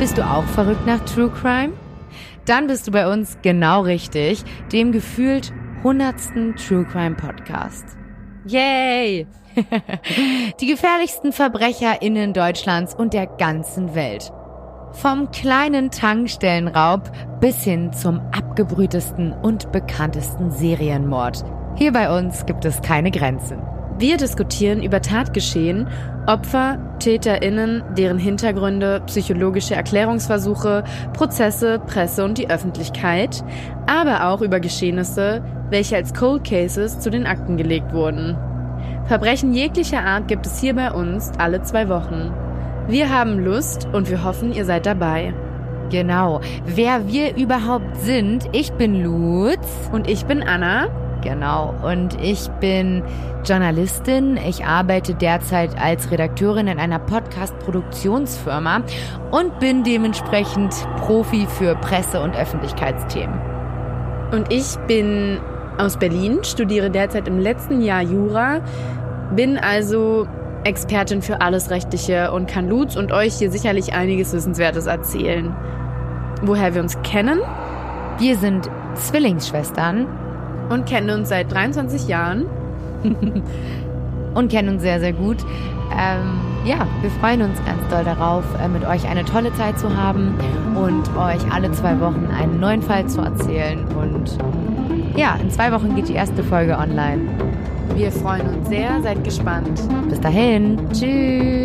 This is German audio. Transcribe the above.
Bist du auch verrückt nach True Crime? Dann bist du bei uns genau richtig, dem gefühlt hundertsten True Crime Podcast. Yay! Die gefährlichsten VerbrecherInnen Deutschlands und der ganzen Welt. Vom kleinen Tankstellenraub bis hin zum abgebrühtesten und bekanntesten Serienmord. Hier bei uns gibt es keine Grenzen. Wir diskutieren über Tatgeschehen, Opfer, TäterInnen, deren Hintergründe, psychologische Erklärungsversuche, Prozesse, Presse und die Öffentlichkeit, aber auch über Geschehnisse, welche als Cold Cases zu den Akten gelegt wurden. Verbrechen jeglicher Art gibt es hier bei uns alle zwei Wochen. Wir haben Lust und wir hoffen, ihr seid dabei. Genau. Wer wir überhaupt sind, ich bin Lutz. Und ich bin Anna. Genau. Und ich bin Journalistin. Ich arbeite derzeit als Redakteurin in einer Podcast-Produktionsfirma und bin dementsprechend Profi für Presse- und Öffentlichkeitsthemen. Und ich bin aus Berlin, studiere derzeit im letzten Jahr Jura, bin also Expertin für alles Rechtliche und kann Lutz und euch hier sicherlich einiges Wissenswertes erzählen. Woher wir uns kennen? Wir sind Zwillingsschwestern und kennen uns seit 23 Jahren. und kennen uns sehr, sehr gut. Ähm, ja, wir freuen uns ganz doll darauf, äh, mit euch eine tolle Zeit zu haben und euch alle zwei Wochen einen neuen Fall zu erzählen. Und ja, in zwei Wochen geht die erste Folge online. Wir freuen uns sehr, seid gespannt. Bis dahin. Tschüss.